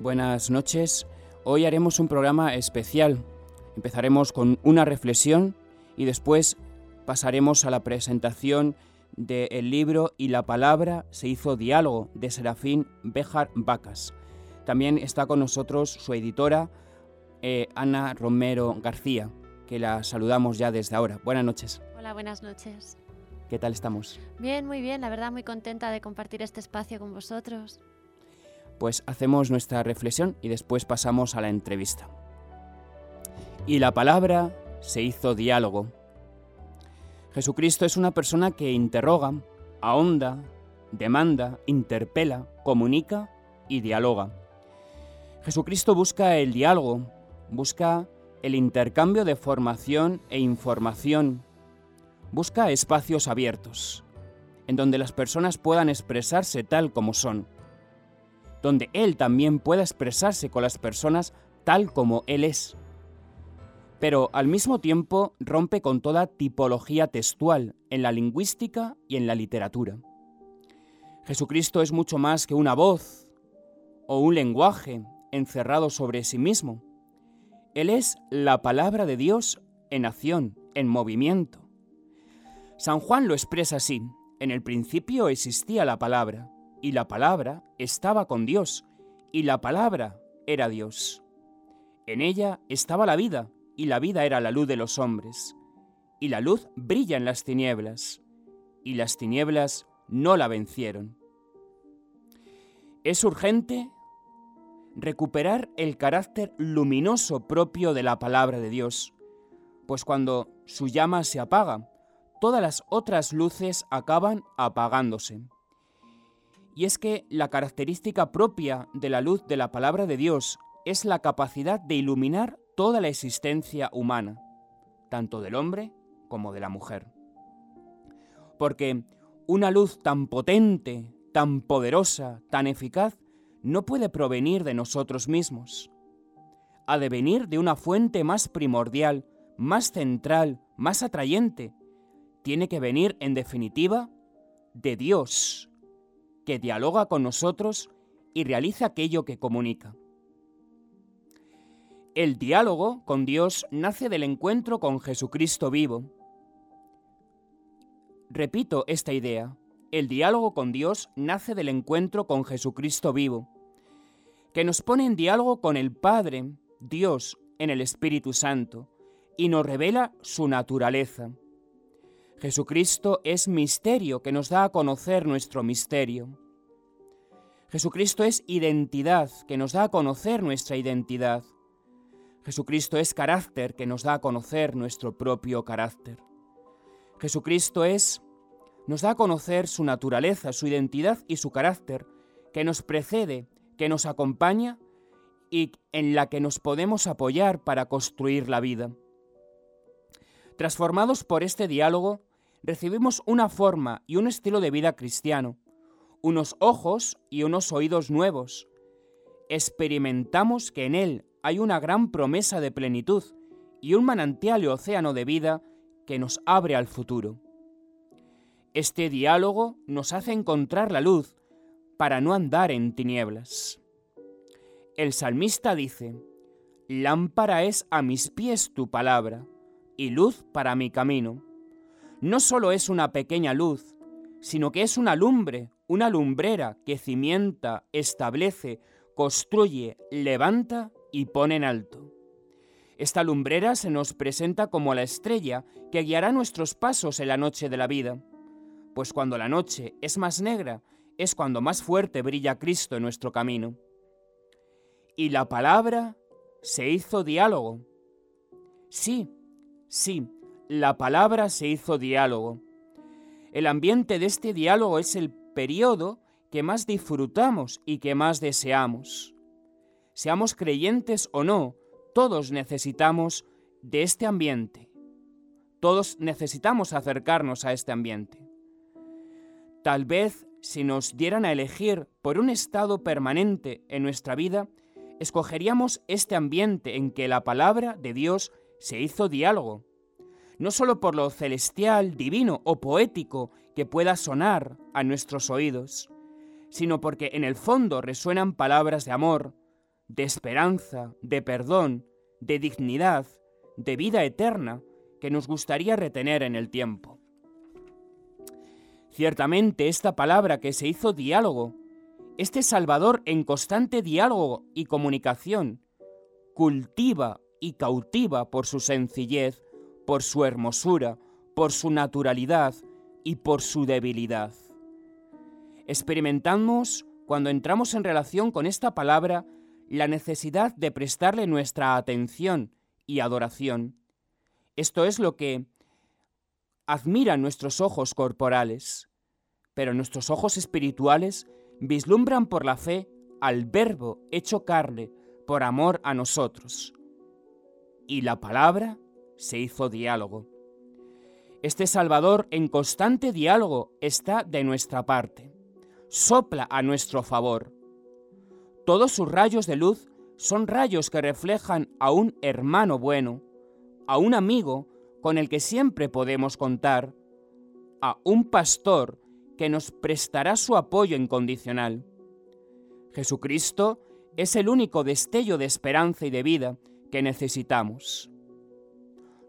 Buenas noches. Hoy haremos un programa especial. Empezaremos con una reflexión y después pasaremos a la presentación del libro Y la palabra se hizo diálogo de Serafín Béjar Vacas. También está con nosotros su editora eh, Ana Romero García, que la saludamos ya desde ahora. Buenas noches. Hola, buenas noches. ¿Qué tal estamos? Bien, muy bien, la verdad muy contenta de compartir este espacio con vosotros pues hacemos nuestra reflexión y después pasamos a la entrevista. Y la palabra se hizo diálogo. Jesucristo es una persona que interroga, ahonda, demanda, interpela, comunica y dialoga. Jesucristo busca el diálogo, busca el intercambio de formación e información, busca espacios abiertos, en donde las personas puedan expresarse tal como son donde Él también pueda expresarse con las personas tal como Él es. Pero al mismo tiempo rompe con toda tipología textual en la lingüística y en la literatura. Jesucristo es mucho más que una voz o un lenguaje encerrado sobre sí mismo. Él es la palabra de Dios en acción, en movimiento. San Juan lo expresa así. En el principio existía la palabra y la palabra estaba con Dios, y la palabra era Dios. En ella estaba la vida, y la vida era la luz de los hombres. Y la luz brilla en las tinieblas, y las tinieblas no la vencieron. Es urgente recuperar el carácter luminoso propio de la palabra de Dios, pues cuando su llama se apaga, todas las otras luces acaban apagándose. Y es que la característica propia de la luz de la palabra de Dios es la capacidad de iluminar toda la existencia humana, tanto del hombre como de la mujer. Porque una luz tan potente, tan poderosa, tan eficaz, no puede provenir de nosotros mismos. Ha de venir de una fuente más primordial, más central, más atrayente. Tiene que venir, en definitiva, de Dios, que dialoga con nosotros y realiza aquello que comunica. El diálogo con Dios nace del encuentro con Jesucristo vivo. Repito esta idea. El diálogo con Dios nace del encuentro con Jesucristo vivo, que nos pone en diálogo con el Padre, Dios, en el Espíritu Santo, y nos revela su naturaleza. Jesucristo es misterio que nos da a conocer nuestro misterio. Jesucristo es identidad que nos da a conocer nuestra identidad. Jesucristo es carácter que nos da a conocer nuestro propio carácter. Jesucristo es nos da a conocer su naturaleza, su identidad y su carácter, que nos precede, que nos acompaña y en la que nos podemos apoyar para construir la vida. Transformados por este diálogo, recibimos una forma y un estilo de vida cristiano, unos ojos y unos oídos nuevos. Experimentamos que en Él hay una gran promesa de plenitud y un manantial y océano de vida que nos abre al futuro. Este diálogo nos hace encontrar la luz para no andar en tinieblas. El salmista dice, Lámpara es a mis pies tu palabra y luz para mi camino no solo es una pequeña luz, sino que es una lumbre, una lumbrera que cimienta, establece, construye, levanta y pone en alto. Esta lumbrera se nos presenta como la estrella que guiará nuestros pasos en la noche de la vida, pues cuando la noche es más negra, es cuando más fuerte brilla Cristo en nuestro camino. Y la palabra se hizo diálogo. Sí, sí, la palabra se hizo diálogo. El ambiente de este diálogo es el periodo que más disfrutamos y que más deseamos. seamos creyentes o no, todos necesitamos de este ambiente. Todos necesitamos acercarnos a este ambiente. Tal vez si nos dieran a elegir por un estado permanente en nuestra vida, escogeríamos este ambiente en que la palabra de Dios se hizo diálogo, no solo por lo celestial, divino o poético que pueda sonar a nuestros oídos, sino porque en el fondo resuenan palabras de amor, de esperanza, de perdón, de dignidad, de vida eterna, que nos gustaría retener en el tiempo. Ciertamente esta palabra que se hizo diálogo, este Salvador en constante diálogo y comunicación, cultiva y cautiva por su sencillez, por su hermosura, por su naturalidad y por su debilidad. Experimentamos, cuando entramos en relación con esta palabra, la necesidad de prestarle nuestra atención y adoración. Esto es lo que admiran nuestros ojos corporales, pero nuestros ojos espirituales vislumbran por la fe al Verbo hecho carne por amor a nosotros. Y la palabra se hizo diálogo. Este Salvador en constante diálogo está de nuestra parte. Sopla a nuestro favor. Todos sus rayos de luz son rayos que reflejan a un hermano bueno, a un amigo con el que siempre podemos contar, a un pastor que nos prestará su apoyo incondicional. Jesucristo es el único destello de esperanza y de vida que necesitamos.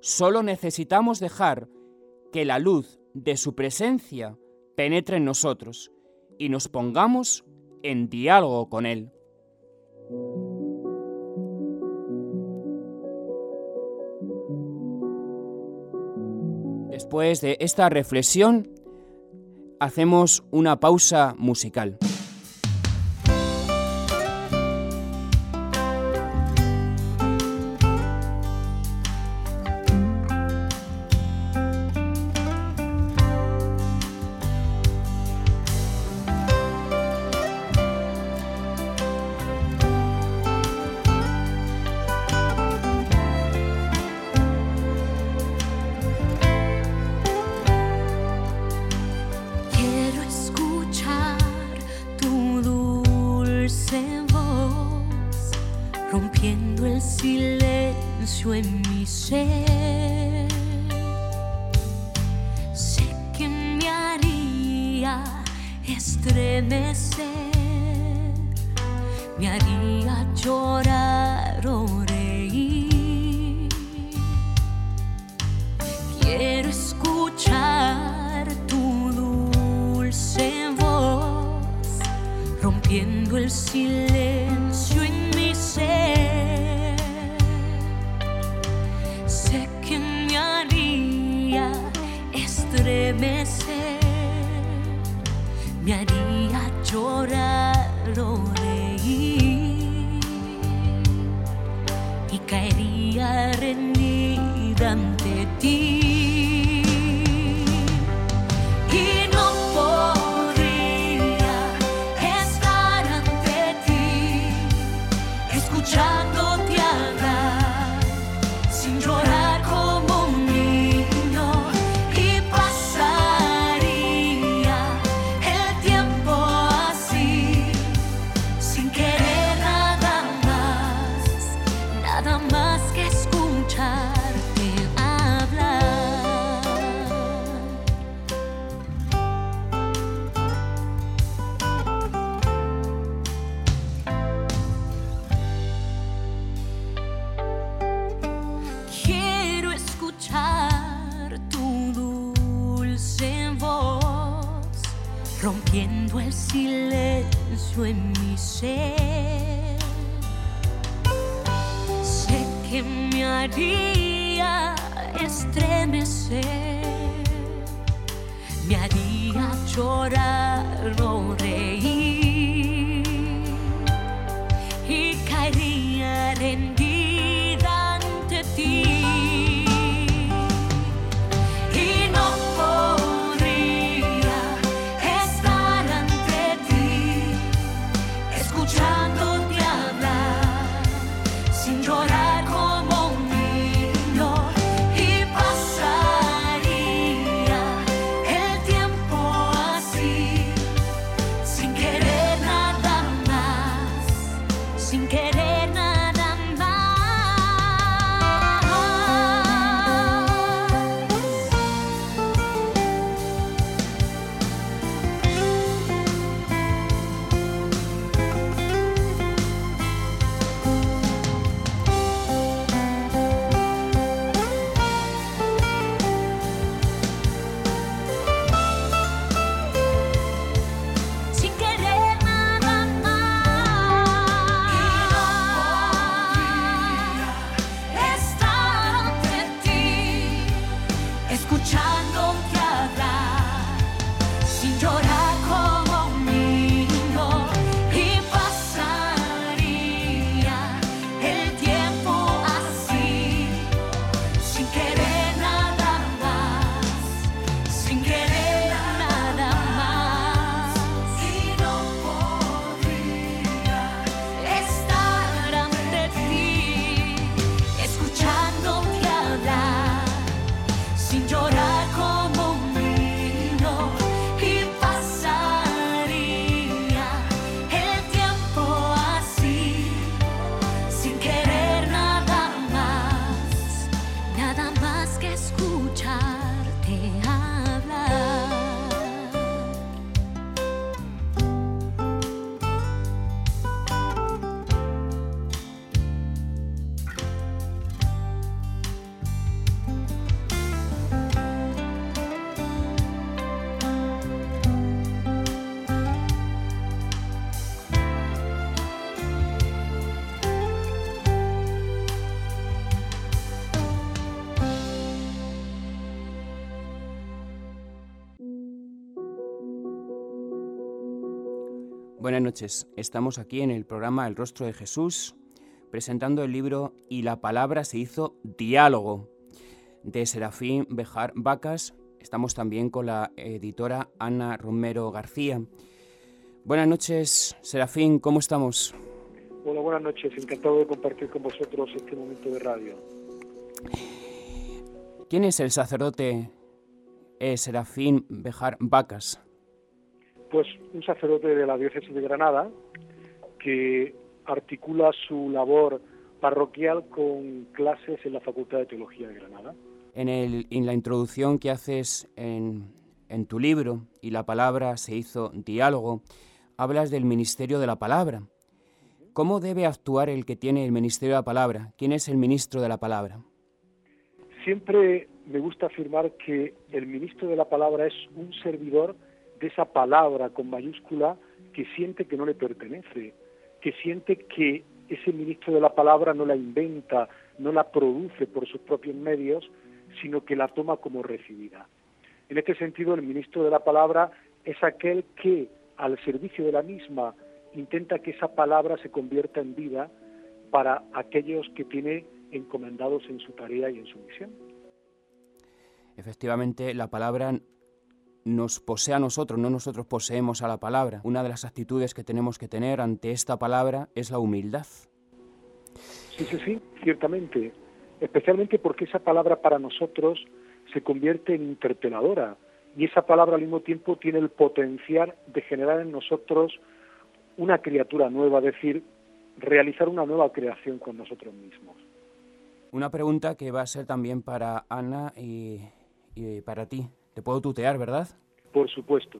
Solo necesitamos dejar que la luz de su presencia penetre en nosotros y nos pongamos en diálogo con Él. Después de esta reflexión, hacemos una pausa musical. Estar Buenas noches. Estamos aquí en el programa El Rostro de Jesús, presentando el libro Y la palabra se hizo diálogo de Serafín Bejar Vacas. Estamos también con la editora Ana Romero García. Buenas noches, Serafín, ¿cómo estamos? Hola, buenas noches. Encantado de compartir con vosotros este momento de radio. ¿Quién es el sacerdote eh, Serafín Bejar Vacas? Pues un sacerdote de la diócesis de Granada que articula su labor parroquial con clases en la Facultad de Teología de Granada. En, el, en la introducción que haces en, en tu libro, y la palabra se hizo diálogo, hablas del ministerio de la palabra. ¿Cómo debe actuar el que tiene el ministerio de la palabra? ¿Quién es el ministro de la palabra? Siempre me gusta afirmar que el ministro de la palabra es un servidor de esa palabra con mayúscula que siente que no le pertenece, que siente que ese ministro de la palabra no la inventa, no la produce por sus propios medios, sino que la toma como recibida. En este sentido, el ministro de la palabra es aquel que, al servicio de la misma, intenta que esa palabra se convierta en vida para aquellos que tiene encomendados en su tarea y en su misión. Efectivamente, la palabra nos posee a nosotros, no nosotros poseemos a la palabra. Una de las actitudes que tenemos que tener ante esta palabra es la humildad. Sí, sí, sí, ciertamente. Especialmente porque esa palabra para nosotros se convierte en interpeladora y esa palabra al mismo tiempo tiene el potencial de generar en nosotros una criatura nueva, es decir, realizar una nueva creación con nosotros mismos. Una pregunta que va a ser también para Ana y, y para ti. Te puedo tutear, ¿verdad? Por supuesto.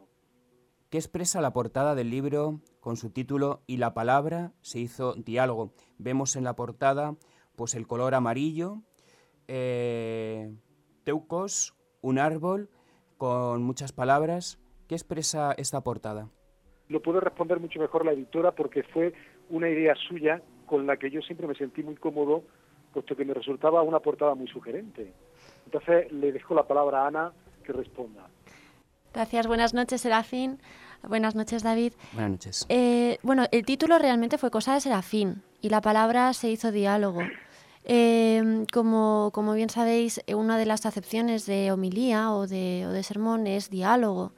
¿Qué expresa la portada del libro con su título Y la palabra se hizo diálogo? Vemos en la portada pues el color amarillo, eh, teucos, un árbol con muchas palabras. ¿Qué expresa esta portada? Lo puede responder mucho mejor la editora porque fue una idea suya con la que yo siempre me sentí muy cómodo, puesto que me resultaba una portada muy sugerente. Entonces le dejo la palabra a Ana que responda. Gracias, buenas noches, Serafín. Buenas noches, David. Buenas noches. Eh, bueno, el título realmente fue Cosa de Serafín y la palabra se hizo diálogo. Eh, como, como, bien sabéis, eh, una de las acepciones de homilía o de, o de sermón es diálogo.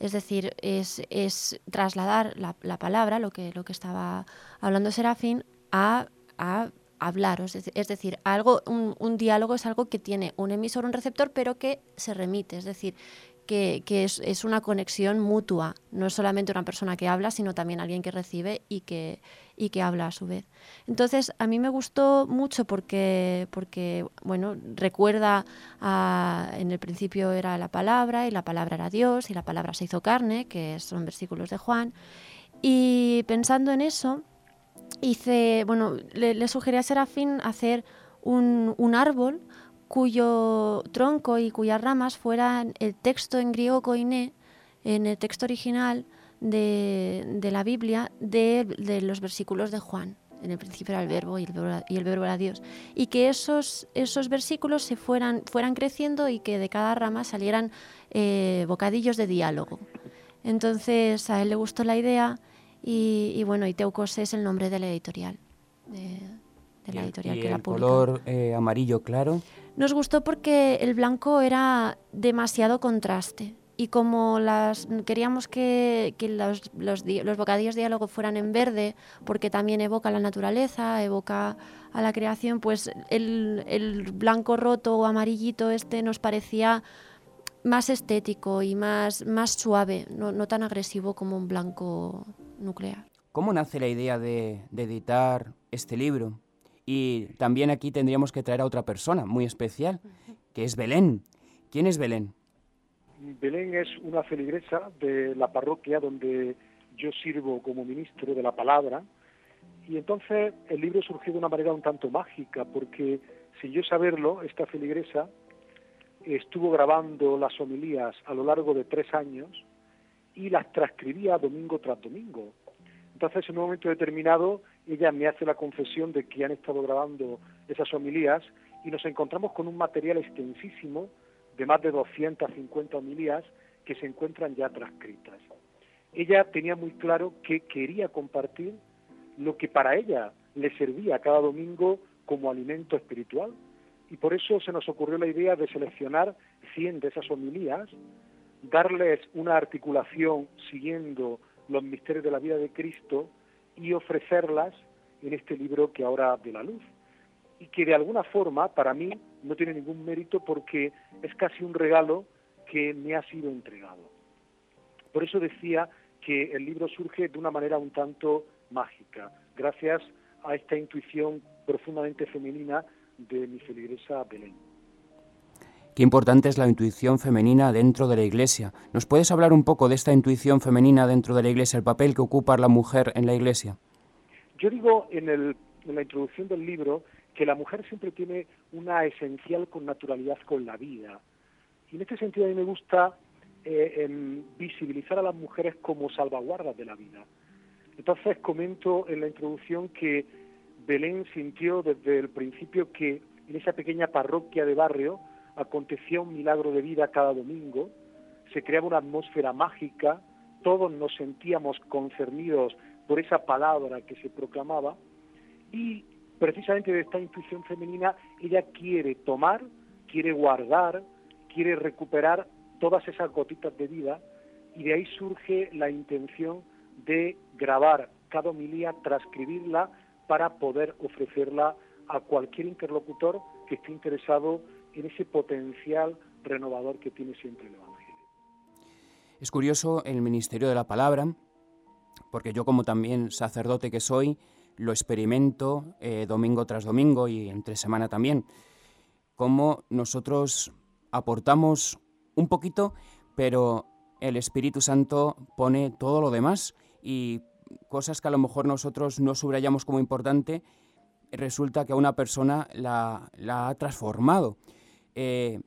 Es decir, es, es trasladar la, la, palabra, lo que, lo que estaba hablando Serafín, a, a hablar. Es decir, algo, un, diálogo es algo que tiene un emisor, un receptor, pero que se remite. Es decir, que, que es, una conexión mutua. No es solamente una persona que habla, sino también alguien que recibe y que, y que habla a su vez. Entonces, a mí me gustó mucho porque, porque bueno, recuerda en el principio era la palabra y la palabra era Dios y la palabra se hizo carne, que son versículos de Juan. Y pensando en eso, hice, bueno, le, le sugerí a Serafín hacer un, árbol cuyo tronco y cuyas ramas fueran el texto en griego koiné, en el texto original de, la Biblia, de, de, los versículos de Juan. En el principio era el verbo y el verbo, y el verbo era Dios. Y que esos, esos versículos se fueran, fueran creciendo y que de cada rama salieran eh, bocadillos de diálogo. Entonces a él le gustó la idea y, y, bueno, y Teucos es el nombre de la editorial. De, de la editorial y que el la publica. color eh, amarillo claro. Nos gustó porque el blanco era demasiado contraste y como las queríamos que, que los, los, los, bocadillos de diálogo fueran en verde, porque también evoca la naturaleza, evoca a la creación, pues el, el blanco roto o amarillito este nos parecía más estético y más, más suave, no, no tan agresivo como un blanco nuclear. ¿Cómo nace la idea de, de editar este libro? Y también aquí tendríamos que traer a otra persona muy especial, que es Belén. ¿Quién es Belén? Belén es una feligresa de la parroquia donde yo sirvo como ministro de la palabra. Y entonces el libro surgió de una manera un tanto mágica, porque sin yo saberlo, esta feligresa estuvo grabando las homilías a lo largo de tres años y las transcribía domingo tras domingo. Entonces, en un momento determinado, ella me hace la confesión de que han estado grabando esas homilías y nos encontramos con un material extensísimo de más de 250 homilías que se encuentran ya transcritas. ella tenía muy claro que quería compartir lo que para ella le servía cada domingo como alimento espiritual. Y por eso se nos ocurrió la idea de seleccionar 100 de esas homilías, darles una articulación siguiendo los misterios de la vida de Cristo y ofrecerlas en este libro que ahora de la luz. Y que de alguna forma, para mí, no tiene ningún mérito porque es casi un regalo que me ha sido entregado. Por eso decía que el libro surge de una manera un tanto mágica, gracias a esta intuición profundamente femenina de mi feligresa Belén. Qué importante es la intuición femenina dentro de la Iglesia. ¿Nos puedes hablar un poco de esta intuición femenina dentro de la Iglesia, el papel que ocupa la mujer en la Iglesia? Yo digo en, el, en la introducción del libro que la mujer siempre tiene una esencial connaturalidad con la vida. Y en este sentido a mí me gusta eh, visibilizar a las mujeres como salvaguardas de la vida. Entonces comento en la introducción que Belén sintió desde el principio que en esa pequeña parroquia de barrio acontecía un milagro de vida cada domingo, se creaba una atmósfera mágica, todos nos sentíamos concernidos por esa palabra que se proclamaba. Y precisamente de esta intuición femenina ella quiere tomar, quiere guardar, quiere recuperar todas esas gotitas de vida. Y de ahí surge la intención de grabar cada homilía, transcribirla para poder ofrecerla a cualquier interlocutor que esté interesado en ese potencial renovador que tiene siempre el Evangelio. Es curioso el ministerio de la palabra, porque yo como también sacerdote que soy, lo experimento eh, domingo tras domingo y entre semana también, cómo nosotros aportamos un poquito, pero el Espíritu Santo pone todo lo demás y cosas que a lo mejor nosotros no subrayamos como importante, resulta que a una persona la, ha transformado. Eh,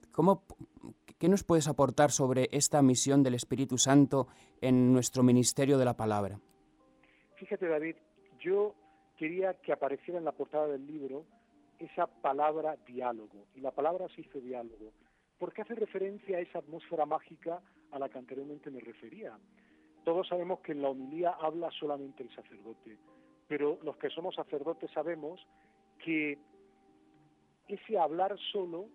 ¿Qué nos puedes aportar sobre esta misión del Espíritu Santo en nuestro ministerio de la palabra? Fíjate, David, yo quería que apareciera en la portada del libro esa palabra diálogo, y la palabra se hizo diálogo porque hace referencia a esa atmósfera mágica a la que anteriormente me refería. Todos sabemos que en la homilía habla solamente el sacerdote, pero los que somos sacerdotes sabemos que ese hablar solo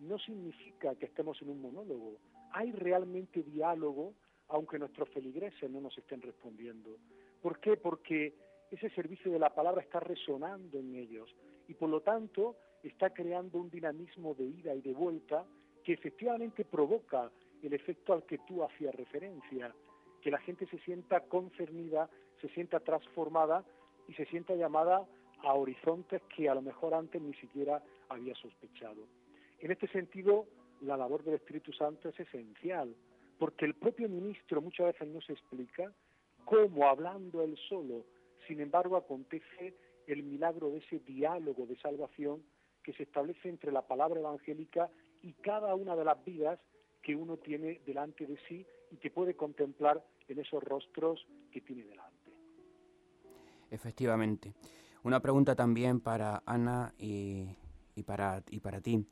no significa que estemos en un monólogo. Hay realmente diálogo, aunque nuestros feligreses no nos estén respondiendo. ¿Por qué? Porque ese servicio de la palabra está resonando en ellos y por lo tanto está creando un dinamismo de ida y de vuelta que efectivamente provoca el efecto al que tú hacías referencia, que la gente se sienta concernida, se sienta transformada y se sienta llamada a horizontes que a lo mejor antes ni siquiera había sospechado. En este sentido, la labor del Espíritu Santo es esencial, porque el propio ministro muchas veces no se explica cómo, hablando él solo, sin embargo, acontece el milagro de ese diálogo de salvación que se establece entre la palabra evangélica y cada una de las vidas que uno tiene delante de sí y que puede contemplar en esos rostros que tiene delante. Efectivamente. Una pregunta también para Ana y, para, y para ti.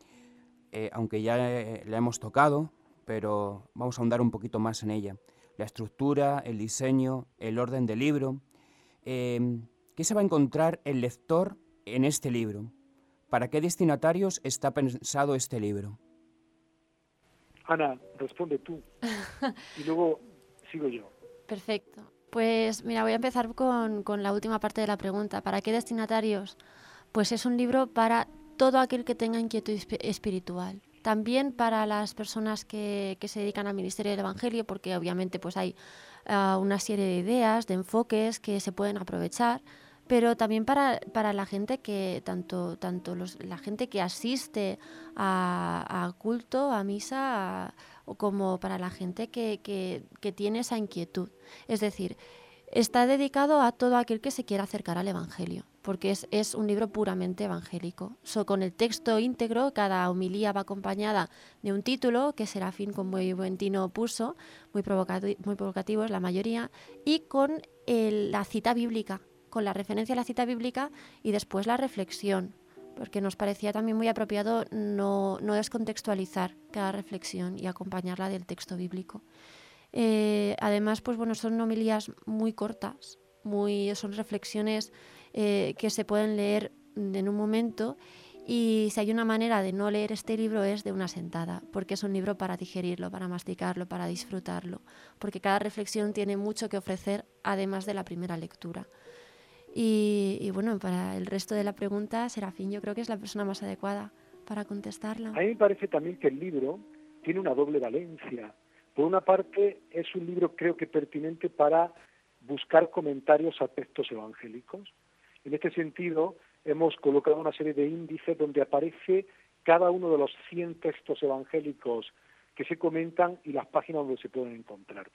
Eh, aunque ya la hemos tocado, pero vamos a ahondar un poquito más en ella. La estructura, el diseño, el orden del libro. Eh, ¿Qué se va a encontrar el lector en este libro? ¿Para qué destinatarios está pensado este libro? Ana, responde tú y luego sigo yo. Perfecto. Pues mira, voy a empezar con, la última parte de la pregunta. ¿Para qué destinatarios? Pues es un libro para todo aquel que tenga inquietud espiritual. También para las personas que, se dedican al ministerio del Evangelio, porque obviamente pues hay ah, una serie de ideas, de enfoques que se pueden aprovechar pero también para, para la gente que, tanto, tanto la gente que asiste a, culto, a misa, como para la gente que, que, tiene esa inquietud. Es decir, está dedicado a todo aquel que se quiera acercar al Evangelio, porque es, es un libro puramente evangélico. So, con el texto íntegro, cada homilía va acompañada de un título que Serafín con muy buen tino puso, muy, provocativo, muy provocativo es la mayoría, y con la cita bíblica con la referencia a la cita bíblica y después la reflexión, porque nos parecía también muy apropiado no, no descontextualizar cada reflexión y acompañarla del texto bíblico. Eh, además, pues bueno, son homilías muy cortas, muy, son reflexiones eh, que se pueden leer en un momento y si hay una manera de no leer este libro es de una sentada, porque es un libro para digerirlo, para masticarlo, para disfrutarlo, porque cada reflexión tiene mucho que ofrecer además de la primera lectura. Y, bueno, para el resto de la pregunta, Serafín yo creo que es la persona más adecuada para contestarla. A mí me parece también que el libro tiene una doble valencia. Por una parte, es un libro creo que pertinente para buscar comentarios a textos evangélicos. En este sentido, hemos colocado una serie de índices donde aparece cada uno de los 100 textos evangélicos que se comentan y las páginas donde se pueden encontrar.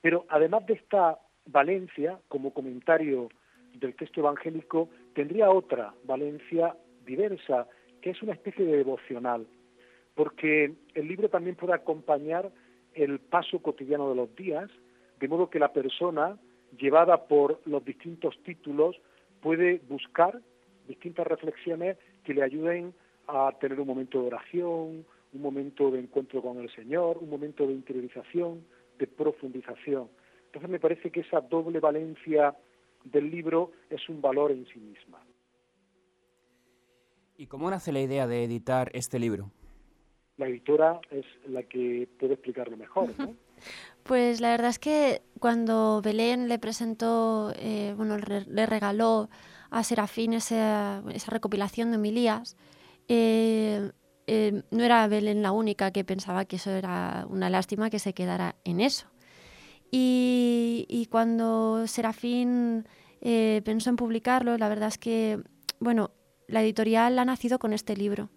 Pero además de esta valencia como comentario del texto evangélico, tendría otra valencia diversa, que es una especie de devocional, porque el libro también puede acompañar el paso cotidiano de los días, de modo que la persona, llevada por los distintos títulos, puede buscar distintas reflexiones que le ayuden a tener un momento de oración, un momento de encuentro con el Señor, un momento de interiorización, de profundización. Entonces me parece que esa doble valencia del libro es un valor en sí misma. ¿Y cómo nace la idea de editar este libro? La editora es la que puede explicarlo mejor, ¿no? Pues la verdad es que cuando Belén le presentó, eh, bueno, le regaló a Serafín esa, recopilación de homilías, eh, eh, no era Belén la única que pensaba que eso era una lástima que se quedara en eso. Y, cuando Serafín eh, pensó en publicarlo, la verdad es que, bueno, la editorial ha nacido con este libro.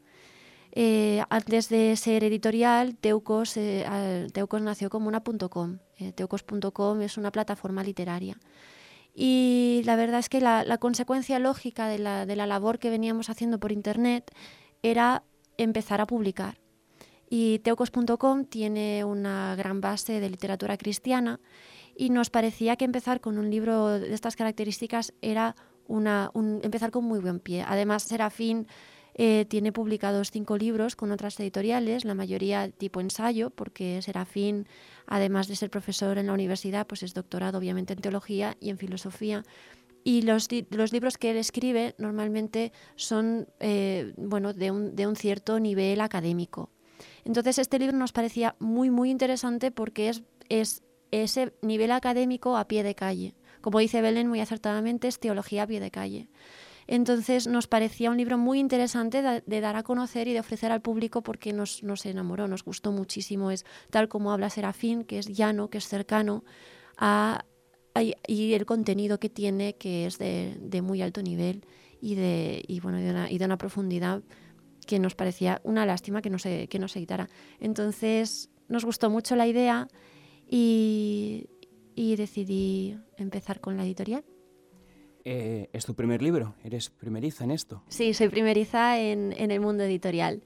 Antes de ser editorial, Teucos, Teucos nació como una .com. Teucos.com es una plataforma literaria. Y la verdad es que la, consecuencia lógica de la, de la, labor que veníamos haciendo por Internet era empezar a publicar. Y teocos.com tiene una gran base de literatura cristiana y nos parecía que empezar con un libro de estas características era una, un, empezar con muy buen pie. Además, Serafín eh, tiene publicados cinco libros con otras editoriales, la mayoría tipo ensayo, porque Serafín, además de ser profesor en la universidad, pues es doctorado obviamente en teología y en filosofía. Y los, los libros que él escribe normalmente son eh, bueno, de un, de un cierto nivel académico. Entonces este libro nos parecía muy, muy interesante porque es, es ese nivel académico a pie de calle. Como dice Belén muy acertadamente, es teología a pie de calle. Entonces nos parecía un libro muy interesante de, dar a conocer y de ofrecer al público porque nos, nos, enamoró, nos gustó muchísimo. Es tal como habla Serafín, que es llano, que es cercano, a, y el contenido que tiene, que es de, muy alto nivel y de, y, bueno, de, una, y de una profundidad que nos parecía una lástima que no se, que no se editara. Entonces nos gustó mucho la idea y, y decidí empezar con la editorial. Eh, es tu primer libro, eres primeriza en esto. Sí, soy primeriza en, el mundo editorial.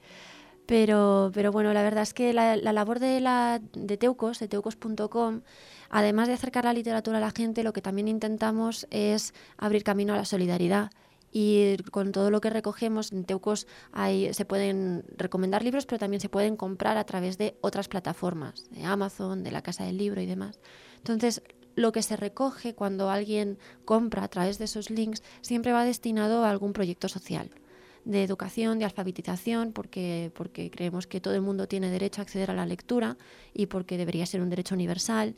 Pero, pero bueno, la verdad es que la, labor de, la, de Teucos, de teucos.com, además de acercar la literatura a la gente, lo que también intentamos es abrir camino a la solidaridad. Y con todo lo que recogemos en Teucos hay, se pueden recomendar libros, pero también se pueden comprar a través de otras plataformas, de Amazon, de la Casa del Libro y demás. Entonces, lo que se recoge cuando alguien compra a través de esos links siempre va destinado a algún proyecto social de educación, de alfabetización, porque, porque creemos que todo el mundo tiene derecho a acceder a la lectura y porque debería ser un derecho universal.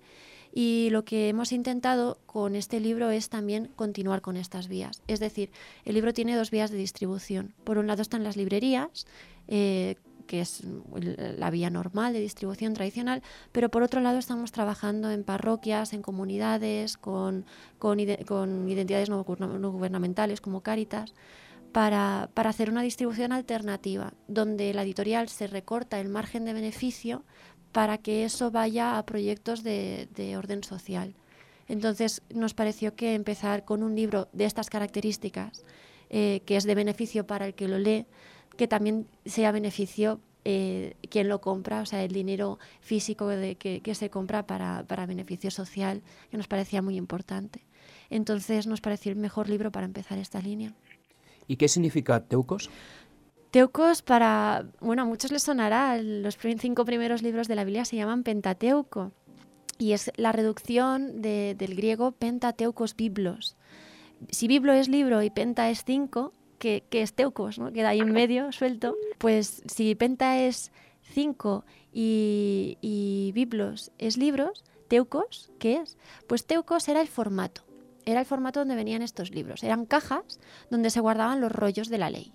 Y lo que hemos intentado con este libro es también continuar con estas vías. Es decir, el libro tiene dos vías de distribución. Por un lado están las librerías, eh, que es la vía normal de distribución tradicional, pero por otro lado estamos trabajando en parroquias, en comunidades, con, con, identidades no, gubernamentales como Cáritas, para, para, hacer una distribución alternativa, donde la editorial se recorta el margen de beneficio para que eso vaya a proyectos de, de orden social. Entonces nos pareció que empezar con un libro de estas características, eh, que es de beneficio para el que lo lee, que también sea beneficio eh, quien lo compra, o sea, el dinero físico de, que, se compra para, beneficio social, que nos parecía muy importante. Entonces nos pareció el mejor libro para empezar esta línea. ¿Y qué significa Teucos? Teucos para, bueno, a muchos les sonará, los cinco primeros libros de la Biblia se llaman Pentateuco. y es la reducción de- del griego pentateucos biblos. Si biblo es libro y penta es cinco, que, que es teucos, ¿no? queda ahí en medio suelto, pues si penta es cinco y, y biblos es libros, teucos, ¿qué es? Pues teucos era el formato, era el formato donde venían estos libros, eran cajas donde se guardaban los rollos de la ley.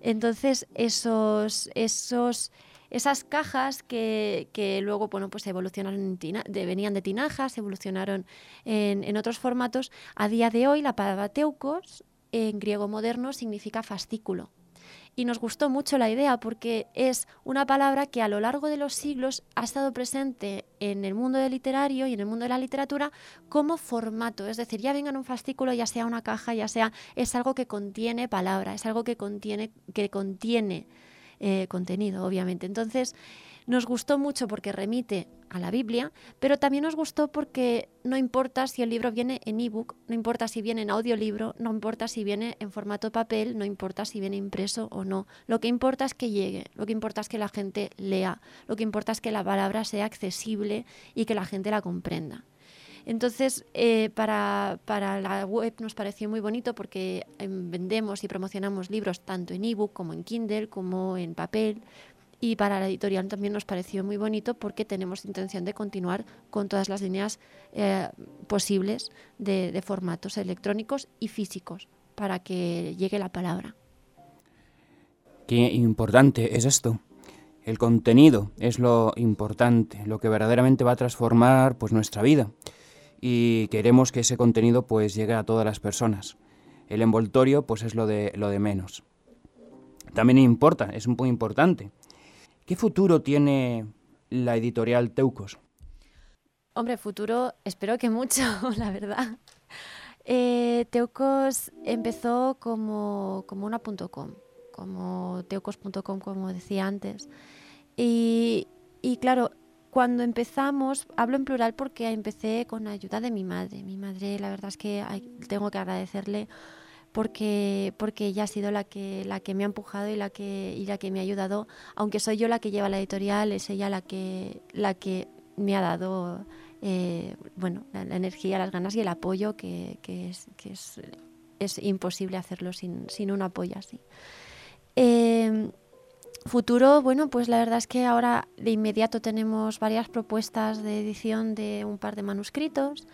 Entonces, esos, esos, esas cajas que, que luego bueno, pues evolucionaron en de- venían de tinajas, evolucionaron en, en otros formatos, a día de hoy la palabra teucos en griego moderno significa fascículo. Y nos gustó mucho la idea porque es una palabra que a lo largo de los siglos ha estado presente en el mundo del literario y en el mundo de la literatura como formato. Es decir, ya venga en un fascículo, ya sea una caja, ya sea, es algo que contiene palabra, es algo que contiene, que contiene eh, contenido, obviamente. Entonces, nos gustó mucho porque remite a la Biblia, pero también nos gustó porque no importa si el libro viene en ebook, no importa si viene en audiolibro, no importa si viene en formato papel, no importa si viene impreso o no. Lo que importa es que llegue, lo que importa es que la gente lea, lo que importa es que la palabra sea accesible y que la gente la comprenda. Entonces, eh, para, para la web nos pareció muy bonito porque em, vendemos y promocionamos libros tanto en ebook como en Kindle, como en papel. Y para la editorial también nos pareció muy bonito porque tenemos intención de continuar con todas las líneas eh, posibles de, de formatos electrónicos y físicos para que llegue la palabra. Qué importante es esto. El contenido es lo importante, lo que verdaderamente va a transformar pues nuestra vida. Y queremos que ese contenido pues llegue a todas las personas. El envoltorio pues es lo de lo de menos. También importa, es muy importante. ¿Qué futuro tiene la editorial Teucos? Hombre, futuro, espero que mucho, la verdad. Eh, Teucos empezó como, como una .com, como teucos.com, como decía antes. Y, y claro, cuando empezamos, hablo en plural porque empecé con ayuda de mi madre. Mi madre, la verdad es que tengo que agradecerle porque, porque ella ha sido la que, la que me ha empujado y la que, y la que me ha ayudado. Aunque soy yo la que lleva la editorial, es ella la que, la que me ha dado eh, bueno, la, la energía, las ganas y el apoyo que, que es, que es, es imposible hacerlo sin, sin un apoyo así. Eh, futuro, bueno, pues la verdad es que ahora de inmediato tenemos varias propuestas de edición de un par de manuscritos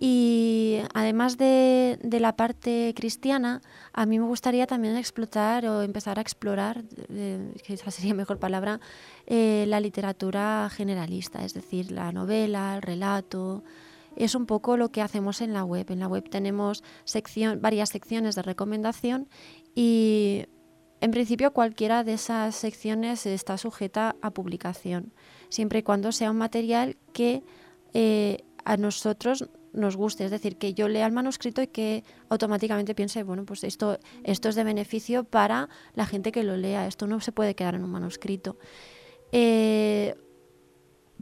y además de, la parte cristiana, a mí me gustaría también explotar o empezar a explorar, eh, esa sería mejor palabra, eh, la literatura generalista, es decir, la novela, el relato. Es un poco lo que hacemos en la web. En la web tenemos sección, varias secciones de recomendación y en principio cualquiera de esas secciones está sujeta a publicación, siempre y cuando sea un material que eh, a nosotros nos guste, es decir, que yo lea el manuscrito y que automáticamente piense, bueno, pues esto, esto es de beneficio para la gente que lo lea, esto no se puede quedar en un manuscrito. Eh,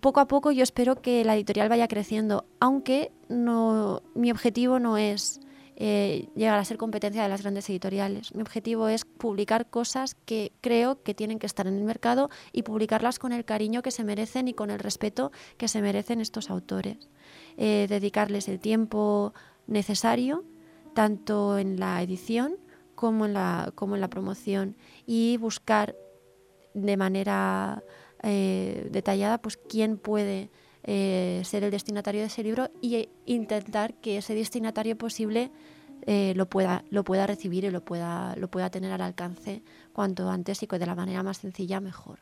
poco a poco yo espero que la editorial vaya creciendo, aunque no, mi objetivo no es eh, llegar a ser competencia de las grandes editoriales. Mi objetivo es publicar cosas que creo que tienen que estar en el mercado y publicarlas con el cariño que se merecen y con el respeto que se merecen estos autores. Eh, dedicarles el tiempo necesario, tanto en la edición como en la, como en la promoción, y buscar de manera eh, detallada pues quién puede eh, ser el destinatario de ese libro y intentar que ese destinatario posible eh, lo, pueda, lo pueda recibir y lo pueda, lo pueda tener al alcance cuanto antes y de la manera más sencilla mejor.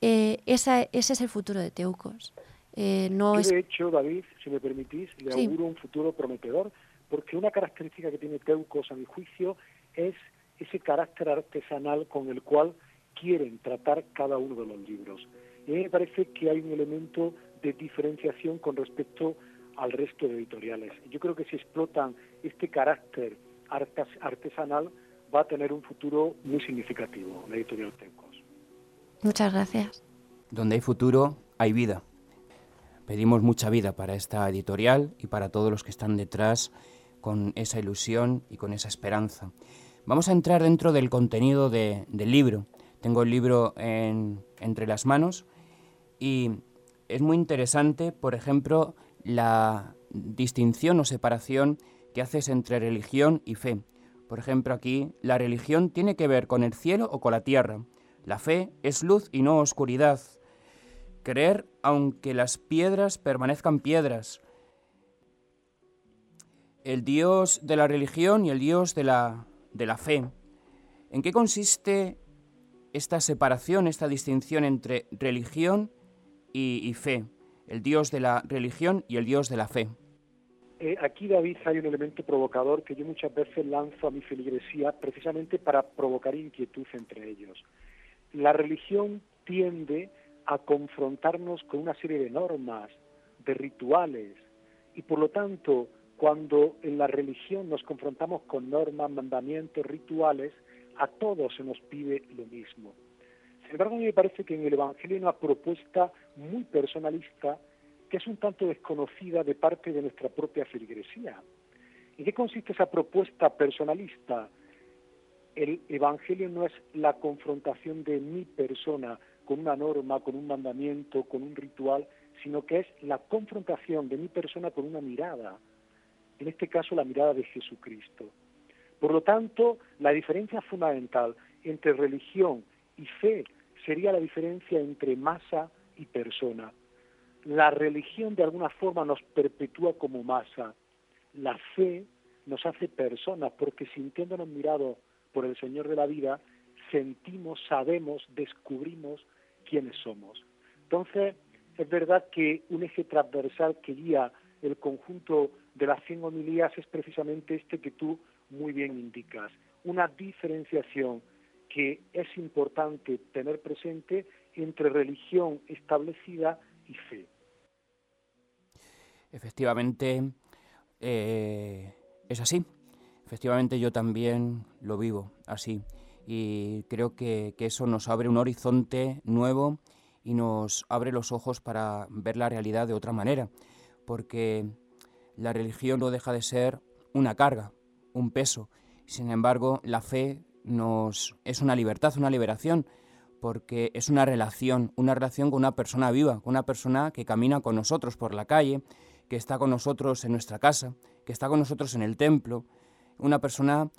Eh, esa, ese es el futuro de Teucos. Eh, no Yo, es... de hecho, David, si me permitís, le Sí. auguro un futuro prometedor, porque una característica que tiene Teucos, a mi juicio, es ese carácter artesanal con el cual quieren tratar cada uno de los libros. Y a mí me parece que hay un elemento de diferenciación con respecto al resto de editoriales. Yo creo que si explotan este carácter artes- artesanal, va a tener un futuro muy significativo la editorial Teucos. Muchas gracias. Donde hay futuro, hay vida. Pedimos mucha vida para esta editorial y para todos los que están detrás con esa ilusión y con esa esperanza. Vamos a entrar dentro del contenido de- del libro. Tengo el libro en- entre las manos y es muy interesante, por ejemplo, la distinción o separación que haces entre religión y fe. Por ejemplo, aquí la religión tiene que ver con el cielo o con la tierra. La fe es luz y no oscuridad. Creer aunque las piedras permanezcan piedras. El Dios de la religión y el Dios de la, de la fe. ¿En qué consiste esta separación, esta distinción entre religión y, y fe? El Dios de la religión y el Dios de la fe. Eh, aquí, David, hay un elemento provocador que yo muchas veces lanzo a mi feligresía precisamente para provocar inquietud entre ellos. La religión tiende a confrontarnos con una serie de normas, de rituales, y por lo tanto, cuando en la religión nos confrontamos con normas, mandamientos, rituales, a todos se nos pide lo mismo. Sin embargo, a mí me parece que en el Evangelio hay una propuesta muy personalista que es un tanto desconocida de parte de nuestra propia feligresía. ¿En qué consiste esa propuesta personalista? El Evangelio no es la confrontación de mi persona con una norma, con un mandamiento, con un ritual, sino que es la confrontación de mi persona con una mirada, en este caso la mirada de Jesucristo. Por lo tanto, la diferencia fundamental entre religión y fe sería la diferencia entre masa y persona. La religión de alguna forma nos perpetúa como masa. La fe nos hace personas porque sintiéndonos mirados por el Señor de la vida, sentimos, sabemos, descubrimos quiénes somos. Entonces, es verdad que un eje transversal que guía el conjunto de las 100 homilías es precisamente este que tú muy bien indicas, una diferenciación que es importante tener presente entre religión establecida y fe. Efectivamente, eh, es así. Efectivamente, yo también lo vivo así. Y creo que, que eso nos abre un horizonte nuevo y nos abre los ojos para ver la realidad de otra manera. Porque la religión no deja de ser una carga, un peso. Sin embargo, la fe nos es una libertad, una liberación, porque es una relación, una relación con una persona viva, con una persona que camina con nosotros por la calle, que está con nosotros en nuestra casa, que está con nosotros en el templo, una persona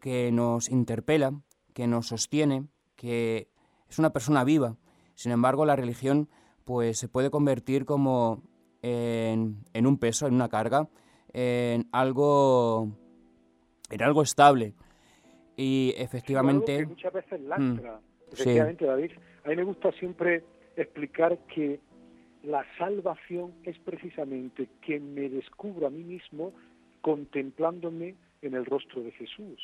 que nos interpela, que nos sostiene, que es una persona viva. Sin embargo, la religión pues se puede convertir como en, en un peso, en una carga, en algo, en algo estable. Y efectivamente... que muchas veces lastra. Mm, efectivamente, David. A mí me gusta siempre explicar que la salvación es precisamente que me descubro a mí mismo contemplándome en el rostro de Jesús.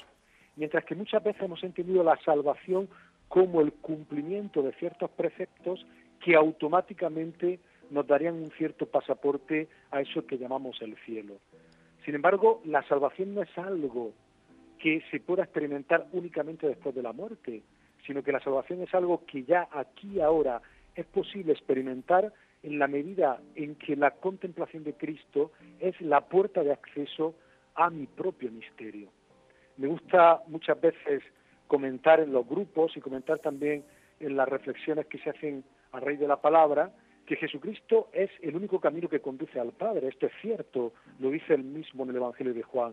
Mientras que muchas veces hemos entendido la salvación como el cumplimiento de ciertos preceptos que automáticamente nos darían un cierto pasaporte a eso que llamamos el cielo. Sin embargo, la salvación no es algo que se pueda experimentar únicamente después de la muerte, sino que la salvación es algo que ya aquí ahora es posible experimentar en la medida en que la contemplación de Cristo es la puerta de acceso a mi propio misterio. Me gusta muchas veces comentar en los grupos y comentar también en las reflexiones que se hacen a raíz de la palabra que Jesucristo es el único camino que conduce al Padre. Esto es cierto, lo dice él mismo en el Evangelio de Juan.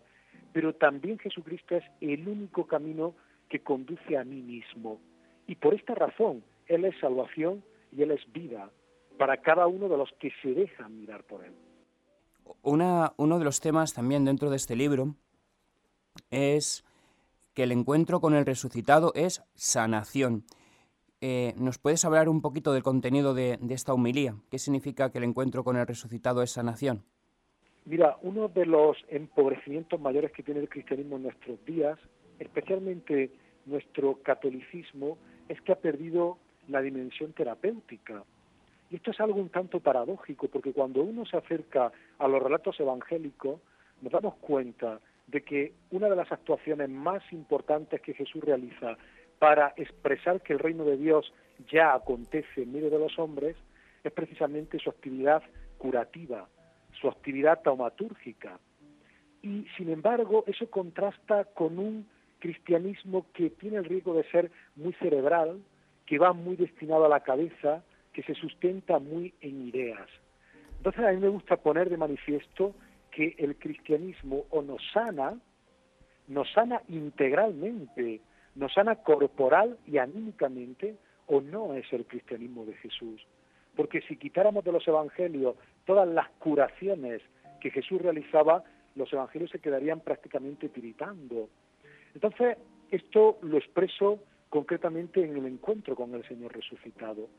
Pero también Jesucristo es el único camino que conduce a mí mismo. Y por esta razón, Él es salvación y Él es vida para cada uno de los que se dejan mirar por él. Uno de los temas también dentro de este libro es que el encuentro con el resucitado es sanación. Eh, ¿Nos puedes hablar un poquito del contenido de, de esta humilía? ¿Qué significa que el encuentro con el resucitado es sanación? Mira, uno de los empobrecimientos mayores que tiene el cristianismo en nuestros días, especialmente nuestro catolicismo, es que ha perdido la dimensión terapéutica. Y esto es algo un tanto paradójico, porque cuando uno se acerca a los relatos evangélicos, nos damos cuenta de que una de las actuaciones más importantes que Jesús realiza para expresar que el reino de Dios ya acontece en medio de los hombres es precisamente su actividad curativa, su actividad taumatúrgica. Y sin embargo, eso contrasta con un cristianismo que tiene el riesgo de ser muy cerebral, que va muy destinado a la cabeza, que se sustenta muy en ideas. Entonces a mí me gusta poner de manifiesto que el cristianismo o nos sana, nos sana integralmente, nos sana corporal y anímicamente, o no es el cristianismo de Jesús. Porque si quitáramos de los evangelios todas las curaciones que Jesús realizaba, los evangelios se quedarían prácticamente tiritando. Entonces, esto lo expreso concretamente en el encuentro con el Señor resucitado.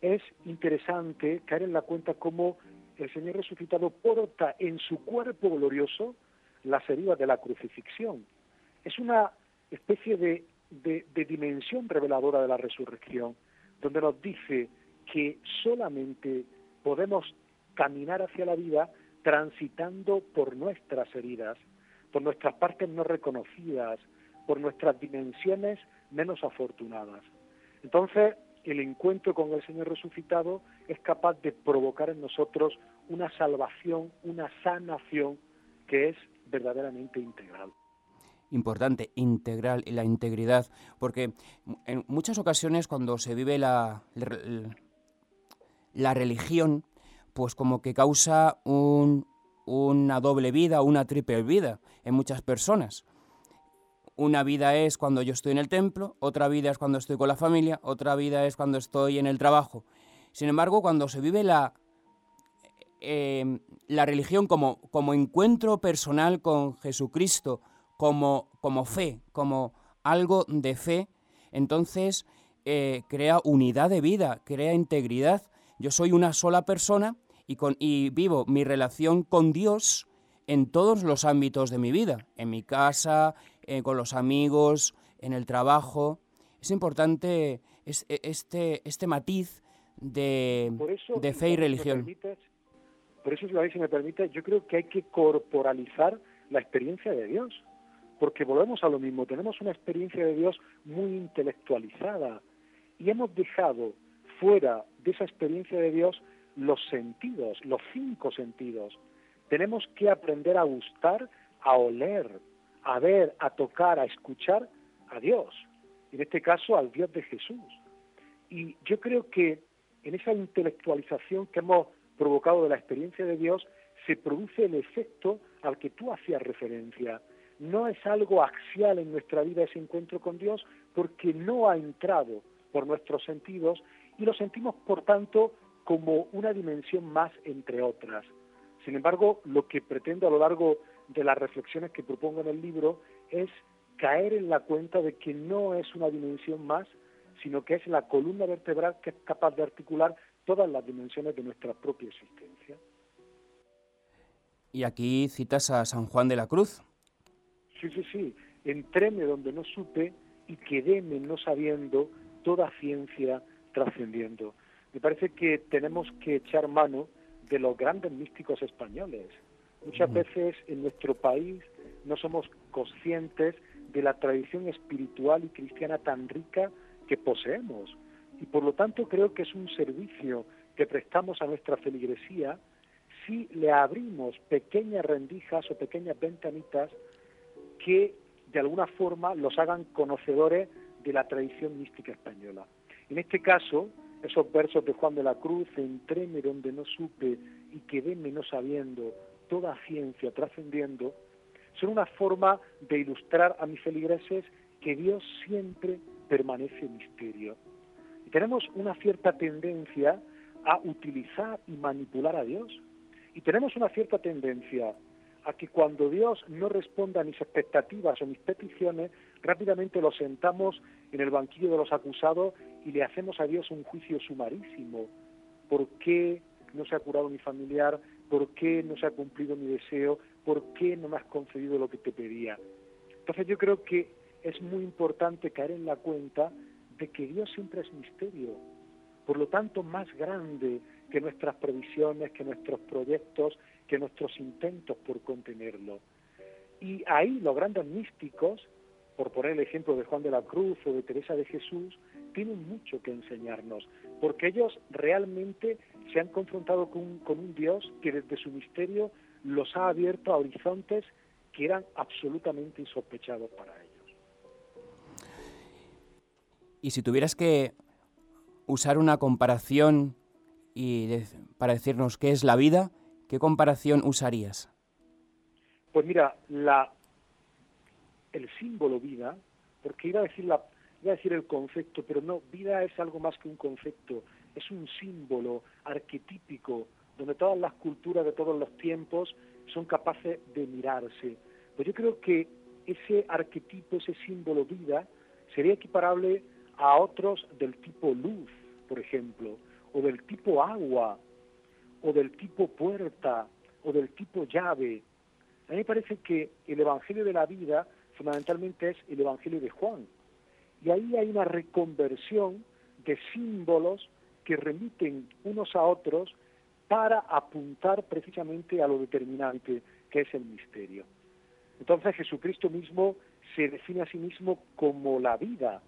Es interesante caer en la cuenta cómo el Señor resucitado porta en su cuerpo glorioso las heridas de la crucifixión. Es una especie de, de dimensión reveladora de la resurrección, donde nos dice que solamente podemos caminar hacia la vida transitando por nuestras heridas, por nuestras partes no reconocidas, por nuestras dimensiones menos afortunadas. Entonces, el encuentro con el Señor resucitado es capaz de provocar en nosotros una salvación, una sanación que es verdaderamente integral. Importante, integral y la integridad, porque en muchas ocasiones cuando se vive la, la religión, pues como que causa una doble vida, una triple vida en muchas personas. Una vida es cuando yo estoy en el templo, otra vida es cuando estoy con la familia, otra vida es cuando estoy en el trabajo. Sin embargo, cuando se vive la, em, la religión como, como encuentro personal con Jesucristo, como, como fe, como algo de fe, entonces eh, crea unidad de vida, crea integridad. Yo soy una sola persona y, con, y vivo mi relación con Dios en todos los ámbitos de mi vida, en mi casa, eh, con los amigos, en el trabajo. Es importante e, este, este matiz de, de fe y religión. por eso, si me permite, yo creo que hay que corporalizar la experiencia de Dios, porque volvemos a lo mismo, tenemos una experiencia de Dios muy intelectualizada y hemos dejado fuera de esa experiencia de Dios los sentidos, los cinco sentidos. Tenemos que aprender a gustar, a oler, a ver, a tocar, a escuchar a Dios, en este caso al Dios de Jesús. Y yo creo que en esa intelectualización que hemos provocado de la experiencia de Dios se produce el efecto al que tú hacías referencia. No es algo axial en nuestra vida ese encuentro con Dios porque no ha entrado por nuestros sentidos y lo sentimos, por tanto, como una dimensión más entre otras. Sin embargo, lo que pretendo a lo largo de las reflexiones que propongo en el libro es caer en la cuenta de que no es una dimensión más, sino que es la columna vertebral que es capaz de articular todas las dimensiones de nuestra propia existencia. Y aquí citas a San Juan de la Cruz. Sí, sí, sí. Entréme donde no supe y quedéme no sabiendo toda ciencia trascendiendo. Me parece que tenemos que echar mano de los grandes místicos españoles. Muchas veces en nuestro país no somos conscientes de la tradición espiritual y cristiana tan rica que poseemos. Y por lo tanto creo que es un servicio que prestamos a nuestra feligresía si le abrimos pequeñas rendijas o pequeñas ventanitas que de alguna forma los hagan conocedores de la tradición mística española. En este caso, esos versos de Juan de la Cruz, entréme donde no supe y quedéme no sabiendo, toda ciencia trascendiendo, son una forma de ilustrar a mis feligreses que Dios siempre permanece misterio. Y tenemos una cierta tendencia a utilizar y manipular a Dios. Y tenemos una cierta tendencia a que cuando Dios no responda a mis expectativas o mis peticiones, rápidamente lo sentamos en el banquillo de los acusados y le hacemos a Dios un juicio sumarísimo. ¿Por qué no se ha curado mi familiar? ¿Por qué no se ha cumplido mi deseo? ¿Por qué no me has concedido lo que te pedía? Entonces yo creo que es muy importante caer en la cuenta de que Dios siempre es misterio, por lo tanto más grande que nuestras previsiones, que nuestros proyectos, que nuestros intentos por contenerlo. Y ahí los grandes místicos, por poner el ejemplo de Juan de la Cruz o de Teresa de Jesús, tienen mucho que enseñarnos, porque ellos realmente se han confrontado con, un Dios que desde su misterio los ha abierto a horizontes que eran absolutamente insospechados para ellos. Y si tuvieras que usar una comparación y para decirnos qué es la vida, ¿qué comparación usarías? Pues mira, la, el símbolo vida, porque iba a decir la, iba a decir el concepto, pero no, vida es algo más que un concepto, es un símbolo arquetípico donde todas las culturas de todos los tiempos son capaces de mirarse. Pues yo creo que ese arquetipo, ese símbolo vida, sería equiparable a otros del tipo luz, por ejemplo, o del tipo agua, o del tipo puerta, o del tipo llave. A mí me parece que el Evangelio de la vida fundamentalmente es el Evangelio de Juan. Y ahí hay una reconversión de símbolos que remiten unos a otros para apuntar precisamente a lo determinante que es el misterio. Entonces Jesucristo mismo se define a sí mismo como la vida,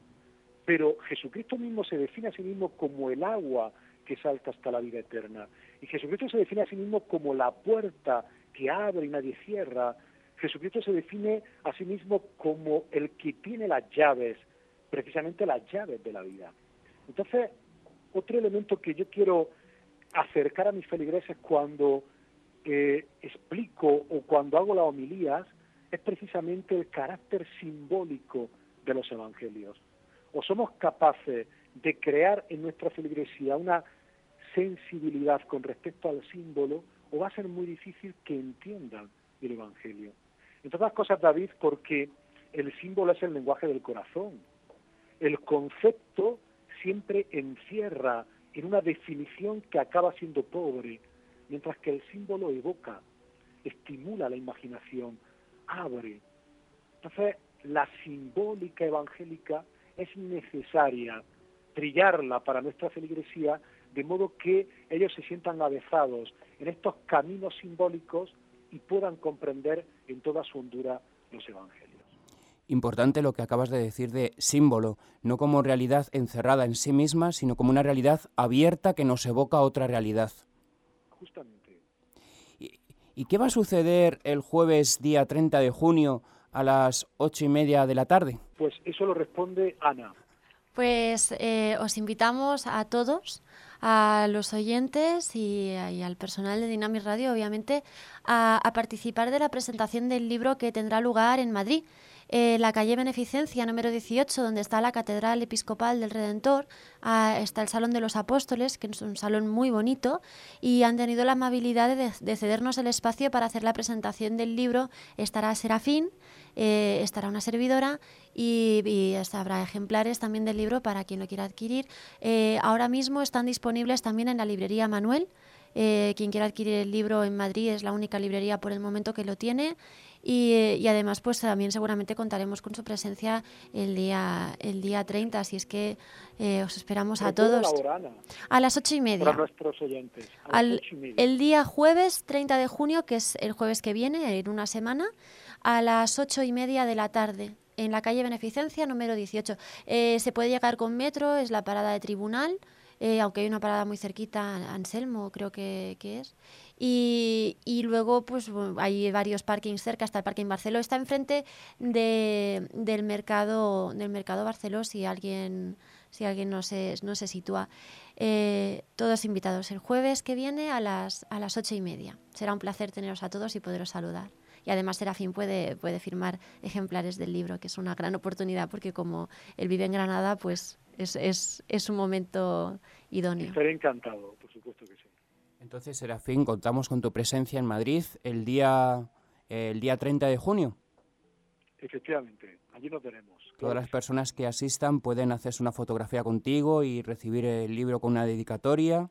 pero Jesucristo mismo se define a sí mismo como el agua que salta hasta la vida eterna. Y Jesucristo se define a sí mismo como la puerta que abre y nadie cierra. Jesucristo se define a sí mismo como el que tiene las llaves, precisamente las llaves de la vida. Entonces, otro elemento que yo quiero acercar a mis feligreses cuando eh, explico o cuando hago las homilías es precisamente el carácter simbólico de los evangelios. O somos capaces de crear en nuestra feligresía una sensibilidad con respecto al símbolo, o va a ser muy difícil que entiendan el evangelio. Entre otras cosas, David, porque el símbolo es el lenguaje del corazón. El concepto siempre encierra en una definición que acaba siendo pobre, mientras que el símbolo evoca, estimula la imaginación, abre. Entonces, la simbólica evangélica es necesaria trillarla para nuestra feligresía de modo que ellos se sientan avezados en estos caminos simbólicos y puedan comprender en toda su hondura los evangelios. Importante lo que acabas de decir de símbolo, no como realidad encerrada en sí misma, sino como una realidad abierta que nos evoca otra realidad. Justamente. ¿Y, y qué va a suceder el jueves día 30 de junio a las ocho y media de la tarde? Pues eso lo responde Ana. Pues eh, os invitamos a todos, a los oyentes y, al personal de Dynamic Radio, obviamente, a, participar de la presentación del libro que tendrá lugar en Madrid. Eh, la calle Beneficencia número 18, donde está la Catedral Episcopal del Redentor, ah, está el Salón de los Apóstoles, que es un salón muy bonito, y han tenido la amabilidad de cedernos el espacio para hacer la presentación del libro. Estará Serafín, eh, estará una servidora y, y habrá ejemplares también del libro para quien lo quiera adquirir. Eh, ahora mismo están disponibles también en la librería Manuel. Eh, quien quiera adquirir el libro en Madrid es la única librería por el momento que lo tiene y, eh, y además pues también seguramente contaremos con su presencia el día el día 30 así es que eh, os esperamos a todos hora, a las ocho y media para nuestros oyentes. a las al, ocho y media. el día jueves 30 de junio, que es el jueves que viene, en una semana, a las ocho y media de la tarde, en la calle Beneficencia número 18. Eh, se puede llegar con metro, es la parada de tribunal, eh, aunque hay una parada muy cerquita, Anselmo creo que, que es. Y, y luego pues hay varios parkings cerca, está el parking Barceló, está enfrente de, del mercado del mercado Barceló si alguien si alguien no se, no se sitúa. Eh, todos invitados el jueves que viene a las, a las ocho y media. Será un placer teneros a todos y poderos saludar. Y además Serafín puede, puede firmar ejemplares del libro, que es una gran oportunidad porque como él vive en Granada, pues es, es, es un momento idóneo. Estaré encantado, por supuesto que sí. Entonces, Serafín, contamos con tu presencia en Madrid el día, el día 30 de junio. Efectivamente, allí nos veremos. Todas las personas que asistan pueden hacerse una fotografía contigo y recibir el libro con una dedicatoria.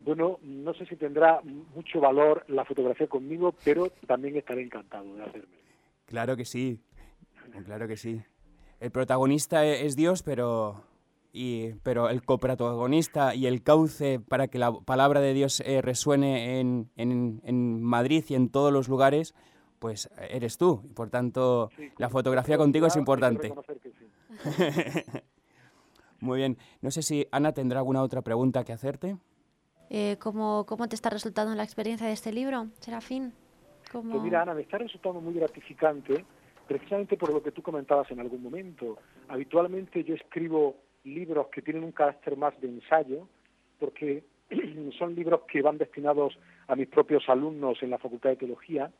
Bueno, no sé si tendrá mucho valor la fotografía conmigo, pero también estaré encantado de hacerme. Claro que sí, claro que sí. El protagonista e- es Dios, pero, y, pero el coprotagonista y el cauce para que la palabra de Dios eh, resuene en, en- en Madrid y en todos los lugares, pues eres tú. Por tanto, Sí, la fotografía contigo es importante. reconocer que sí. Muy bien. No sé si Ana tendrá alguna otra pregunta que hacerte. Eh, ¿cómo, ¿Cómo te está resultando la experiencia de este libro, Serafín? ¿Cómo- Pues mira, Ana, me está resultando muy gratificante, precisamente por lo que tú comentabas en algún momento. Habitualmente yo escribo libros que tienen un carácter más de ensayo, porque son libros que van destinados a mis propios alumnos en la Facultad de Teología.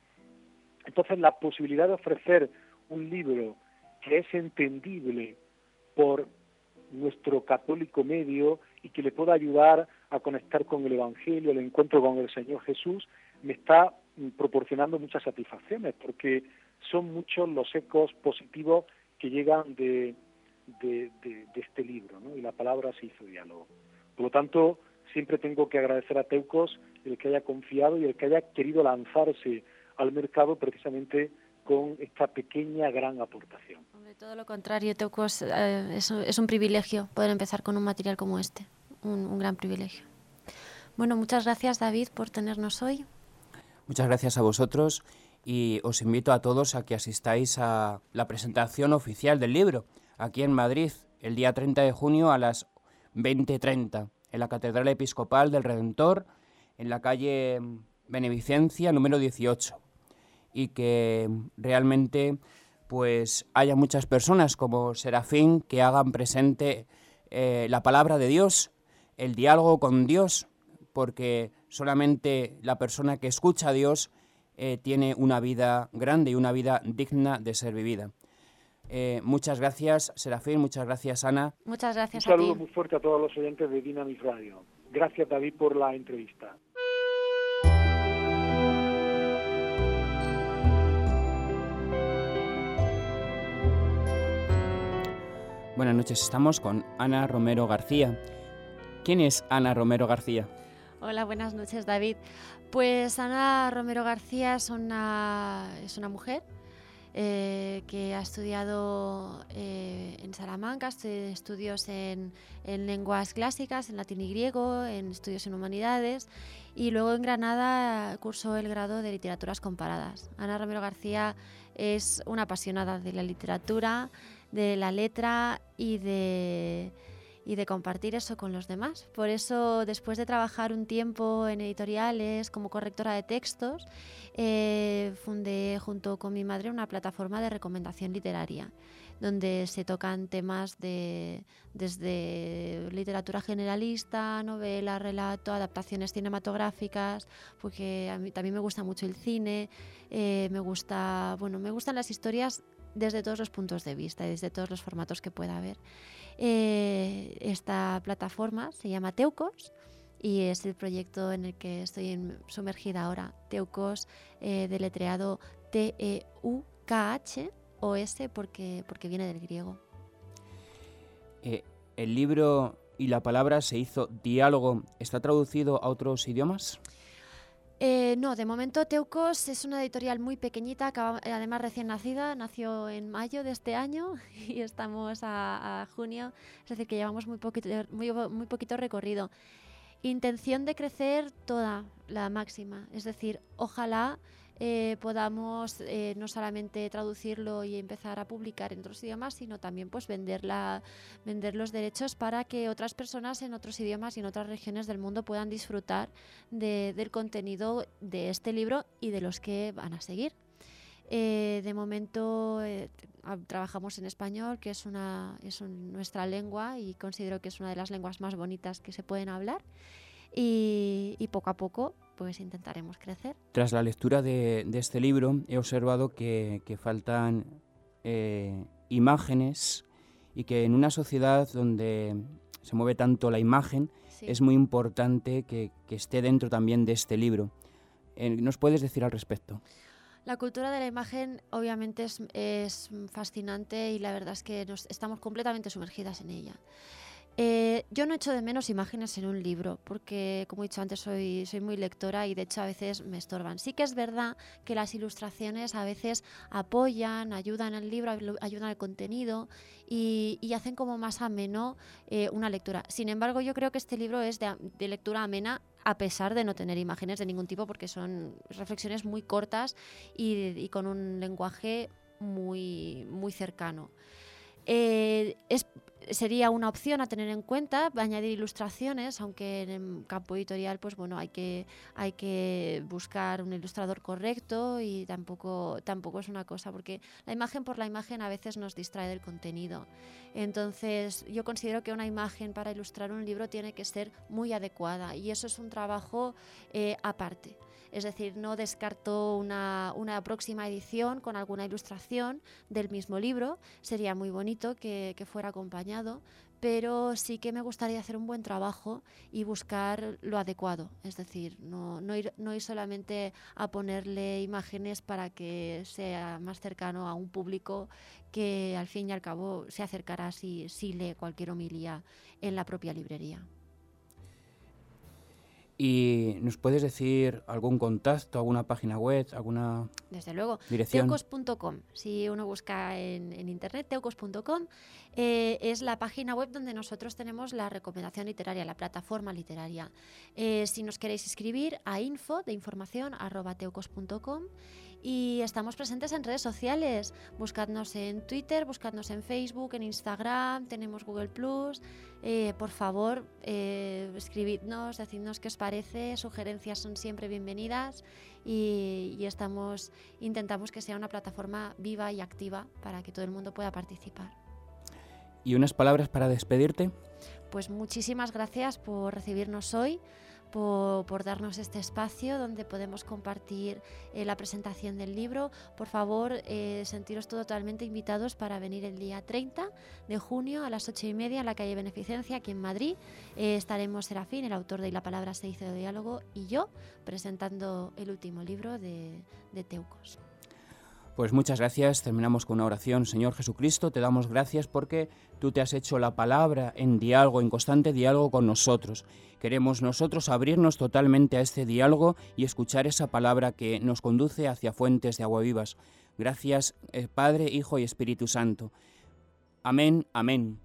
Entonces, la posibilidad de ofrecer un libro que es entendible por nuestro católico medio y que le pueda ayudar a conectar con el Evangelio, el encuentro con el Señor Jesús, me está proporcionando muchas satisfacciones, porque son muchos los ecos positivos que llegan de, de, este libro, ¿no? y la palabra se hizo diálogo. Por lo tanto, siempre tengo que agradecer a Teucos el que haya confiado y el que haya querido lanzarse al mercado precisamente con esta pequeña gran aportación. Hombre, todo lo contrario, Teucos, eh, es, un privilegio poder empezar con un material como este, un, gran privilegio. Bueno, muchas gracias David por tenernos hoy. Muchas gracias a vosotros y os invito a todos a que asistáis a la presentación oficial del libro aquí en Madrid el día 30 de junio a las 20.30 en la Catedral Episcopal del Redentor en la calle Benevicencia número 18 y que realmente pues haya muchas personas como Serafín que hagan presente eh, la palabra de Dios, el diálogo con Dios, porque solamente la persona que escucha a Dios eh, tiene una vida grande y una vida digna de ser vivida. Eh, muchas gracias, Serafín, muchas gracias, Ana. Muchas gracias Un saludo muy fuerte a todos los oyentes de Dynamic Radio. Gracias, David, por la entrevista. Buenas noches, estamos con Ana Romero García. ¿Quién es Ana Romero García? Hola, buenas noches, David. Pues Ana Romero García es una, es una mujer eh, que ha estudiado eh, en Salamanca, estudios en, lenguas clásicas, en latín y griego, en estudios en humanidades y luego en Granada cursó el grado de literaturas comparadas. Ana Romero García es una apasionada de la literatura, de la letra y de y de compartir eso con los demás. Por eso, después de trabajar un tiempo en editoriales como correctora de textos, eh, fundé junto con mi madre una plataforma de recomendación literaria donde se tocan temas de, desde literatura generalista, novela, relato, adaptaciones cinematográficas, porque a mí también me gusta mucho el cine, eh, me gusta, bueno, me gustan las historias desde todos los puntos de vista y desde todos los formatos que pueda haber. Eh, esta plataforma se llama Teucos y es el proyecto en el que estoy sumergida ahora. Teucos, eh, deletreado T-E-U-K-H-O-S porque, porque viene del griego. Eh, ¿El libro y la palabra se hizo diálogo? ¿Está traducido a otros idiomas? Eh, no, de momento Teucos es una editorial muy pequeñita, además recién nacida, nació en mayo de este año y estamos a, junio, es decir, que llevamos muy poquito, muy, muy poquito recorrido. Intención de crecer toda la máxima, es decir, ojalá eh, podamos eh, no solamente traducirlo y empezar a publicar en otros idiomas, sino también pues vender, vender los derechos para que otras personas en otros idiomas y en otras regiones del mundo puedan disfrutar del contenido de este libro y de los que van a seguir. Eh, de momento trabajamos en español, que es, una, es nuestra lengua y considero que es una de las lenguas más bonitas que se pueden hablar. Y, y poco a poco pues intentaremos crecer. Tras la lectura de, este libro he observado que, faltan eh, imágenes y que en una sociedad donde se mueve tanto la imagen es muy importante que, esté dentro también de este libro. Eh, ¿Nos puedes decir al respecto? La cultura de la imagen obviamente es, es fascinante y la verdad es que nos, estamos completamente sumergidas en ella. Eh, yo no echo de menos imágenes en un libro, porque como he dicho antes, soy, soy muy lectora y de hecho a veces me estorban. Sí que es verdad que las ilustraciones a veces apoyan, ayudan al libro, ayudan al contenido y, hacen como más ameno eh, una lectura. Sin embargo, yo creo que este libro es de, lectura amena a pesar de no tener imágenes de ningún tipo, porque son reflexiones muy cortas y, con un lenguaje muy, muy cercano. Eh, es sería una opción a tener en cuenta, añadir ilustraciones, aunque en el campo editorial, pues bueno, hay que, hay que buscar un ilustrador correcto y tampoco, tampoco es una cosa, porque la imagen por la imagen a veces nos distrae del contenido. Entonces, yo considero que una imagen para ilustrar un libro tiene que ser muy adecuada y eso es un trabajo eh, aparte. Es decir, no descarto una, una, próxima edición con alguna ilustración del mismo libro. Sería muy bonito que, fuera acompañado, pero sí que me gustaría hacer un buen trabajo y buscar lo adecuado. Es decir, no, no, ir, no ir solamente a ponerle imágenes para que sea más cercano a un público que al fin y al cabo se acercará si, si lee cualquier homilía en la propia librería. ¿Y nos puedes decir algún contacto, alguna página web, alguna Desde luego, teucos.com. Si uno busca en, en internet, teucos.com eh, es la página web donde nosotros tenemos la recomendación literaria, la plataforma literaria. Eh, si nos queréis escribir a info de información arroba teucos.com y estamos presentes en redes sociales. Buscadnos en Twitter, buscadnos en Facebook, en Instagram, tenemos Google Plus. Eh, por favor, eh, escribidnos, decidnos qué os parece, sugerencias son siempre bienvenidas y, y estamos, intentamos que sea una plataforma viva y activa para que todo el mundo pueda participar. ¿Y unas palabras para despedirte? Pues muchísimas gracias por recibirnos hoy por, darnos este espacio donde podemos compartir eh, la presentación del libro. Por favor, eh, sentiros totalmente invitados para venir el día 30 de junio a las 8 y media en la calle Beneficencia, aquí en Madrid. Eh, estaremos Serafín, el autor de La palabra se hizo de diálogo, y yo presentando el último libro de Teucos. Pues muchas gracias. Terminamos con una oración. Señor Jesucristo, te damos gracias porque tú te has hecho la palabra en diálogo, en constante diálogo con nosotros. Queremos nosotros abrirnos totalmente a este diálogo y escuchar esa palabra que nos conduce hacia fuentes de agua vivas. Gracias, eh, Padre, Hijo y Espíritu Santo. Amén, amén.